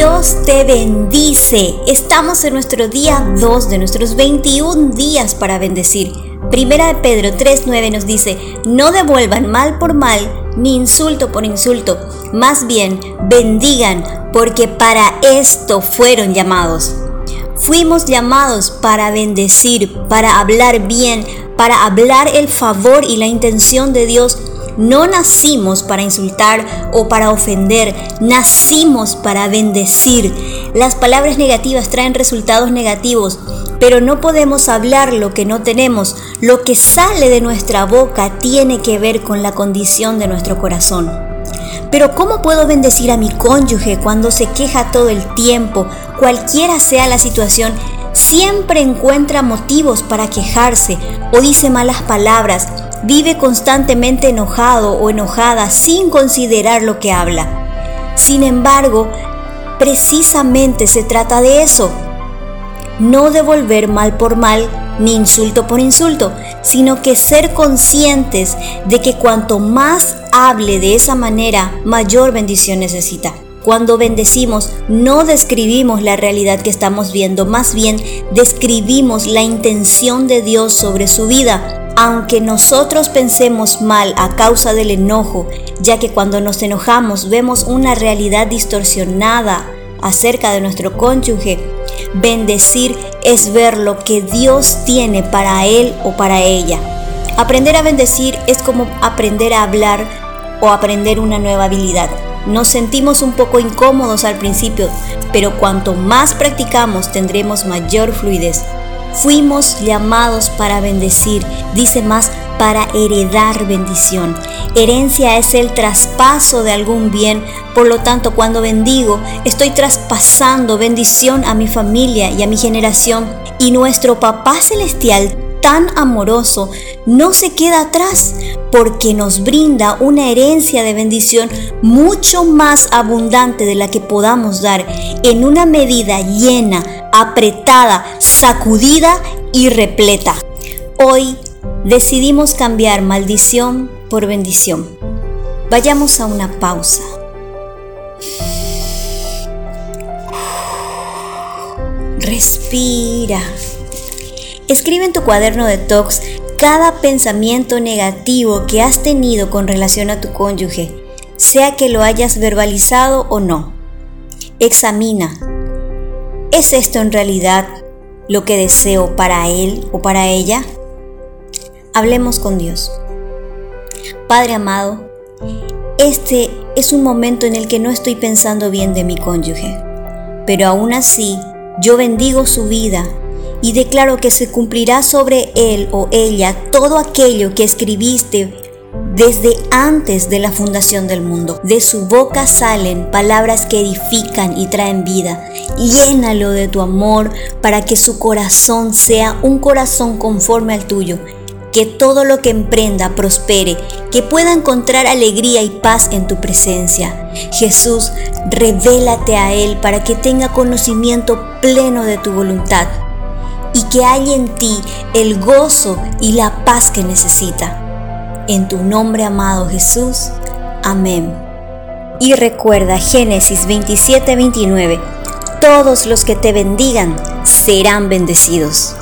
Dios te bendice. Estamos en nuestro día 2 de nuestros 21 días para bendecir. Primera de Pedro 3:9 nos dice, no devuelvan mal por mal ni insulto por insulto, más bien bendigan porque para esto fueron llamados. Fuimos llamados para bendecir, para hablar bien, para hablar el favor y la intención de Dios no nacimos para insultar o para ofender, nacimos para bendecir. Las palabras negativas traen resultados negativos, pero no podemos hablar lo que no tenemos. Lo que sale de nuestra boca tiene que ver con la condición de nuestro corazón. Pero ¿cómo puedo bendecir a mi cónyuge cuando se queja todo el tiempo, cualquiera sea la situación? Siempre encuentra motivos para quejarse o dice malas palabras vive constantemente enojado o enojada sin considerar lo que habla. Sin embargo, precisamente se trata de eso. No devolver mal por mal ni insulto por insulto, sino que ser conscientes de que cuanto más hable de esa manera, mayor bendición necesita. Cuando bendecimos, no describimos la realidad que estamos viendo, más bien describimos la intención de Dios sobre su vida aunque nosotros pensemos mal a causa del enojo, ya que cuando nos enojamos vemos una realidad distorsionada acerca de nuestro cónyuge, bendecir es ver lo que Dios tiene para él o para ella. Aprender a bendecir es como aprender a hablar o aprender una nueva habilidad. Nos sentimos un poco incómodos al principio, pero cuanto más practicamos tendremos mayor fluidez. Fuimos llamados para bendecir, dice más, para heredar bendición. Herencia es el traspaso de algún bien, por lo tanto cuando bendigo, estoy traspasando bendición a mi familia y a mi generación. Y nuestro Papá Celestial tan amoroso no se queda atrás porque nos brinda una herencia de bendición mucho más abundante de la que podamos dar en una medida llena, apretada, sacudida y repleta. Hoy decidimos cambiar maldición por bendición. Vayamos a una pausa. Respira. Escribe en tu cuaderno de talks cada pensamiento negativo que has tenido con relación a tu cónyuge, sea que lo hayas verbalizado o no. Examina. ¿Es esto en realidad lo que deseo para él o para ella? Hablemos con Dios. Padre amado, este es un momento en el que no estoy pensando bien de mi cónyuge, pero aún así yo bendigo su vida y declaro que se cumplirá sobre él o ella todo aquello que escribiste desde antes de la fundación del mundo. De su boca salen palabras que edifican y traen vida. Llénalo de tu amor para que su corazón sea un corazón conforme al tuyo. Que todo lo que emprenda prospere, que pueda encontrar alegría y paz en tu presencia. Jesús, revélate a Él para que tenga conocimiento pleno de tu voluntad y que haya en ti el gozo y la paz que necesita. En tu nombre amado Jesús. Amén. Y recuerda Génesis 27:29, todos los que te bendigan serán bendecidos.